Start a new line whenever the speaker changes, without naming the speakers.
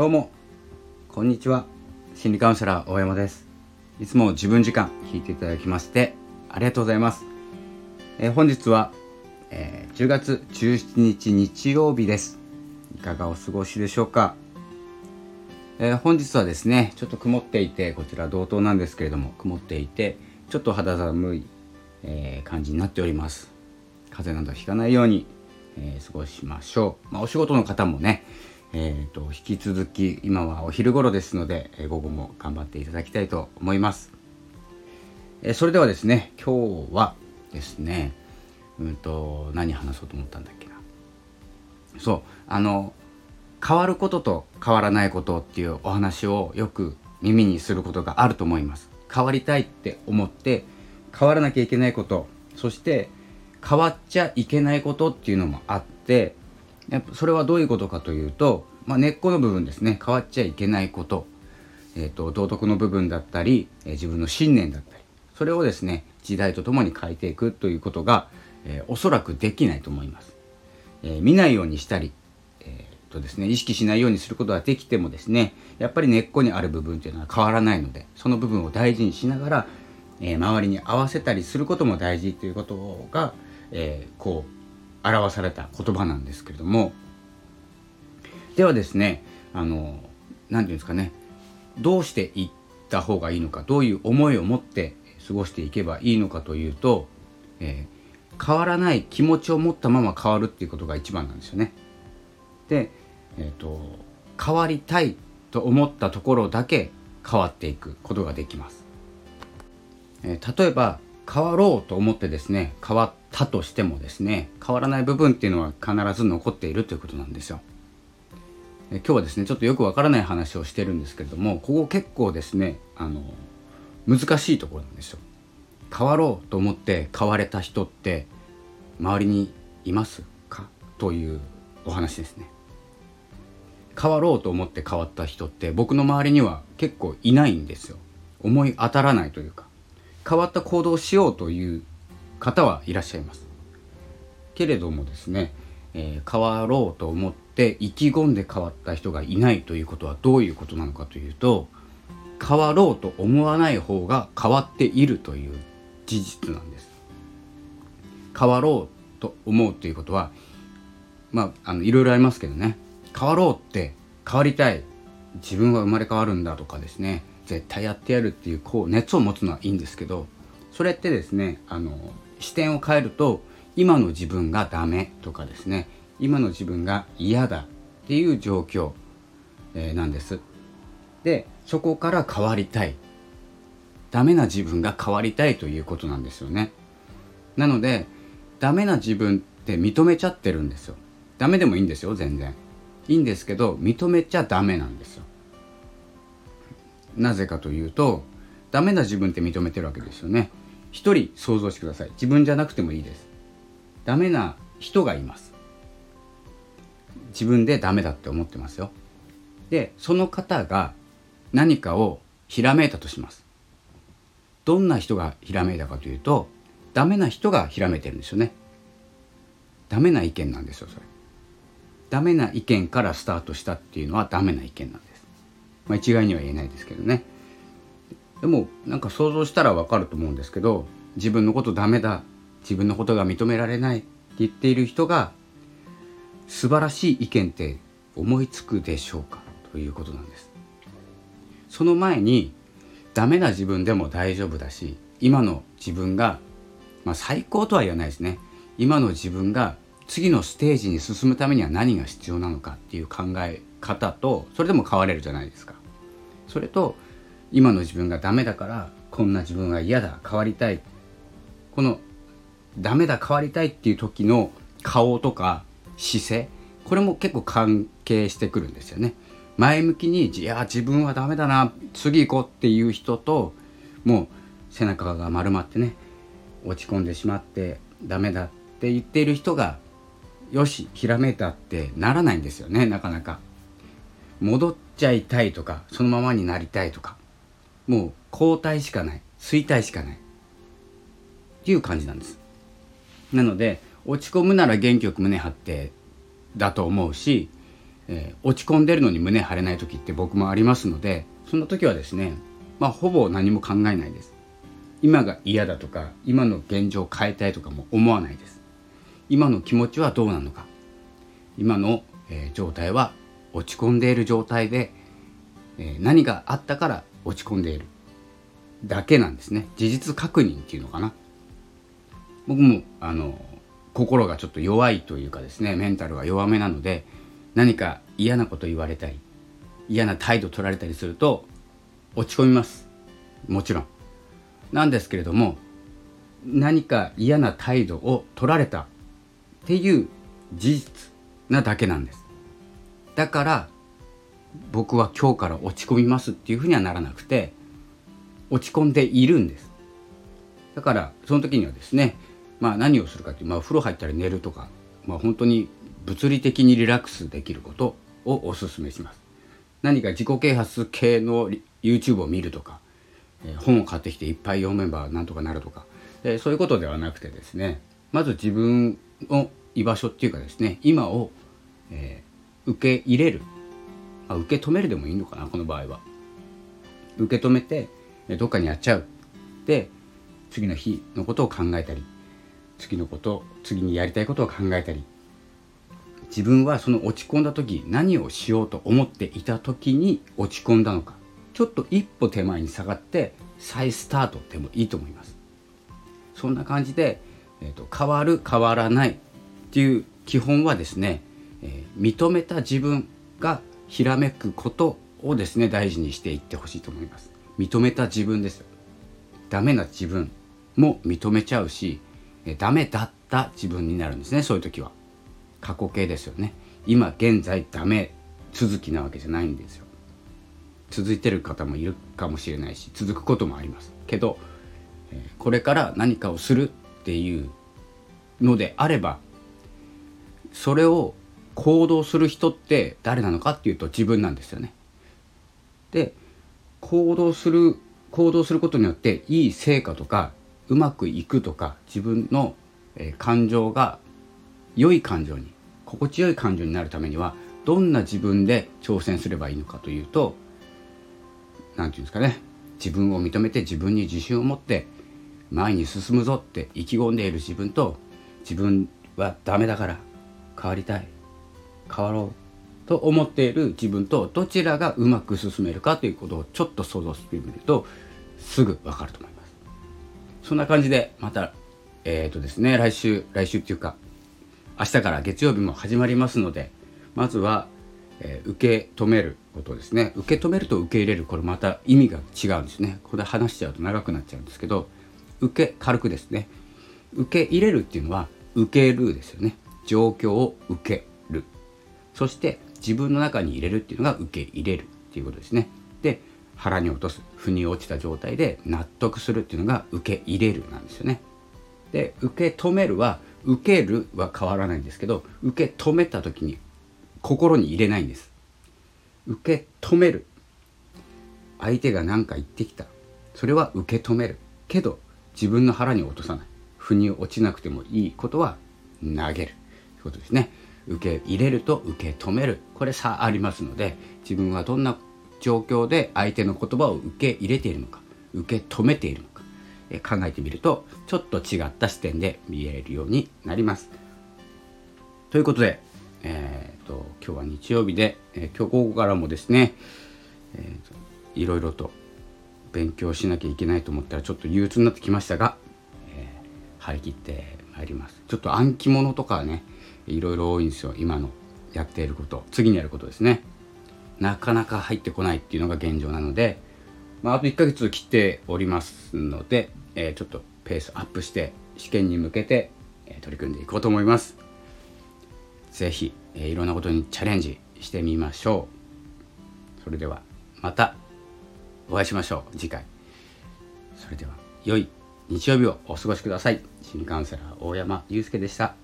どうも。こんにちは。心理カウンセラー大山です。いつも自分時間聞いていただきましてありがとうございます、えー、本日は、えー、10月17日日曜日です。いかがお過ごしでしょうか、えー、本日はですねちょっと曇っていてこちら同等なんですけれども曇っていてちょっと肌寒い、え感じになっております。風邪などひかないようにえ、過ごしましょう。まあ、お仕事の方もね、えーと、引き続き今はお昼頃ですので、え、午後も頑張っていただきたいと思います。え、それではですね今日はですねうんと何話そうと思ったんだっけなそうあの変わることと変わらないことっていうお話をよく耳にすることがあると思います。変わりたいって思って変わらなきゃいけないことそして変わっちゃいけないことっていうのもあってそれはどういうことかというと、まあ、根っこの部分ですね。変わっちゃいけないこと,、えーと、道徳の部分だったり、えー、自分の信念だったり。それをですね時代とともに変えていくということが、えー、おそらくできないと思います。えー、見ないようにしたり、えーとですね、意識しないようにすることができてもですねやっぱり根っこにある部分というのは変わらないのでその部分を大事にしながら、えー、周りに合わせたりすることも大事ということが、えー、こう表された言葉なんですけれどもではですねあの何て言うんですかねどうしていった方がいいのかどういう思いを持って過ごしていけばいいのかというと、えー、変わらない気持ちを持ったまま変わるっていうことが一番なんですよね。で、えーと、変わりたいと思ったところだけ変わっていくことができます。えー、例えば変わろうと思ってですね変わったとしてもですね変わらない部分っていうのは必ず残っているということなんですよ。え今日はですねちょっとよくわからない話をしてるんですけれどもここ結構ですねあの難しいところなんですよ。変わろうと思って変われた人って周りにいますか？というお話ですね。変わろうと思って変わった人って僕の周りには結構いないんですよ。思い当たらないというか変わった行動をしようという方はいらっしゃいます。けれどもですね、えー、変わろうと思って意気込んで変わった人がいないということはどういうことなのかというと変わろうと思わない方が変わっているという事実なんです。変わろうと思うということはまああのいろいろありますけどね変わろうって変わりたい自分は生まれ変わるんだとかですね絶対やってやるっていうこう熱を持つのはいいんですけどそれってですねあの視点を変えると今の自分がダメとかですね今の自分が嫌だっていう状況、えー、なんです。でそこから変わりたい。ダメな自分が変わりたいということなんですよね。なのでダメな自分って認めちゃってるんですよ。ダメでもいいんですよ全然。いいんですけど認めちゃダメなんですよ。なぜかというとダメな自分って認めてるわけですよね。一人想像してください。自分じゃなくてもいいです。ダメな人がいます。自分でダメだって思ってますよ。でその方が何かをひらめいたとします。どんな人がひらめいたかというとダメな人がひらめいてるんですよね。ダメな意見なんですよそれ。ダメな意見からスタートしたっていうのはダメな意見なんです。まあ一概には言えないですけどね。でもなんか想像したらわかると思うんですけど自分のことダメだ自分のことが認められないって言っている人が素晴らしい意見って思いつくでしょうか？ということなんです。その前にダメな自分でも大丈夫だし今の自分が、まあ、最高とは言わないですね。今の自分が次のステージに進むためには何が必要なのかっていう考え方とそれでも変われるじゃないですか。それと今の自分がダメだからこんな自分は嫌だ変わりたい。このダメだ変わりたいっていう時の顔とか姿勢これも結構関係してくるんですよね。前向きにいや自分はダメだな次行こうっていう人ともう背中が丸まってね落ち込んでしまってダメだって言っている人がよしひらめいたってならないんですよねなかなか。戻っちゃいたいとかそのままになりたいとか。もう後退しかない。衰退しかない。っていう感じなんです。なので落ち込むなら元気よく胸張ってだと思うしえー、落ち込んでるのに胸張れない時って僕もありますのでそんな時はですねまあほぼ何も考えないです。今が嫌だとか今の現状を変えたいとかも思わないです。今の気持ちはどうなのか。今の、えー、状態は落ち込んでいる状態で、えー、何があったから落ち込んでいる。だけなんですね。事実確認っていうのかな。僕もあの心がちょっと弱いというかですね。メンタルが弱めなので何か嫌なこと言われたり嫌な態度取られたりすると落ち込みます。もちろん。なんですけれども何か嫌な態度を取られたっていう事実なだけなんです。だから僕は今日から落ち込みますっていうふうにはならなくて落ち込んでいるんです。だからその時にはですねまあ何をするかっていうまあ風呂入ったり寝るとかまあ本当に物理的にリラックスできることをお勧めします。何か自己啓発系の YouTube を見るとか、えー、本を買ってきていっぱい読めばなんとかなるとか、えー、そういうことではなくてですねまず自分の居場所っていうかですね今を、えー、受け入れる、あ、受け止めるでもいいのかなこの場合は。受け止めてどっかにやっちゃう。で次の日のことを考えたり次のこと次にやりたいことを考えたり。自分はその落ち込んだ時何をしようと思っていた時に落ち込んだのか。ちょっと一歩手前に下がって再スタートでもいいと思います。そんな感じで、えーと、変わる変わらないっていう基本はですね、えー、認めた自分がひらめくことをですね大事にしていってほしいと思います。認めた自分です。ダメな自分も認めちゃうしダメだった自分になるんですねそういう時は。過去形ですよね。今現在ダメ続きなわけじゃないんですよ。続いてる方もいるかもしれないし続くこともあります。けどこれから何かをするっていうのであればそれを行動する人って誰なのかっていうと自分なんですよね。で行動する行動することによっていい成果とかうまくいくとか自分の、感情が良い感情に心地よい感情になるためにはどんな自分で挑戦すればいいのかというと何て言うんですかね自分を認めて自分に自信を持って前に進むぞって意気込んでいる自分と自分はダメだから変わりたい変わろうと思っている自分とどちらがうまく進めるかということをちょっと想像してみるとすぐ分かると思います。そんな感じでまたえっ、ー、とですね来週来週っていうか明日から月曜日も始まりますのでまずは、えー、受け止めることですね。受け止めると受け入れるこれまた意味が違うんですね。ここで話しちゃうと長くなっちゃうんですけど受け軽くですね。受け入れるっていうのは受けるですよね。状況を受け。そして自分の中に入れるっていうのが受け入れるっていうことですね。で腹に落とす腑に落ちた状態で納得するっていうのが受け入れるなんですよね。で受け止めるは受けるは変わらないんですけど受け止めた時に心に入れないんです。受け止める。相手が何か言ってきた。それは受け止める。けど自分の腹に落とさない。腑に落ちなくてもいいことは投げる。ということですね。受け入れると受け止めるこれ差ありますので自分はどんな状況で相手の言葉を受け入れているのか受け止めているのか考えてみるとちょっと違った視点で見えるようになります。ということで、えーと、今日は日曜日で、えー、今日午後からもですね、えー、いろいろと勉強しなきゃいけないと思ったらちょっと憂鬱になってきましたが、えー、張り切ってまいります。ちょっと暗記物とかねいろいろ多いんですよ今のやっていること次にやることですね。なかなか入ってこないっていうのが現状なので、まあ、あと1ヶ月切っておりますので、えー、ちょっとペースアップして試験に向けて、えー、取り組んでいこうと思います。是非、えー、いろんなことにチャレンジしてみましょう。それではまたお会いしましょう次回。それでは良い日曜日をお過ごしください。新カウンセラー大山祐介でした。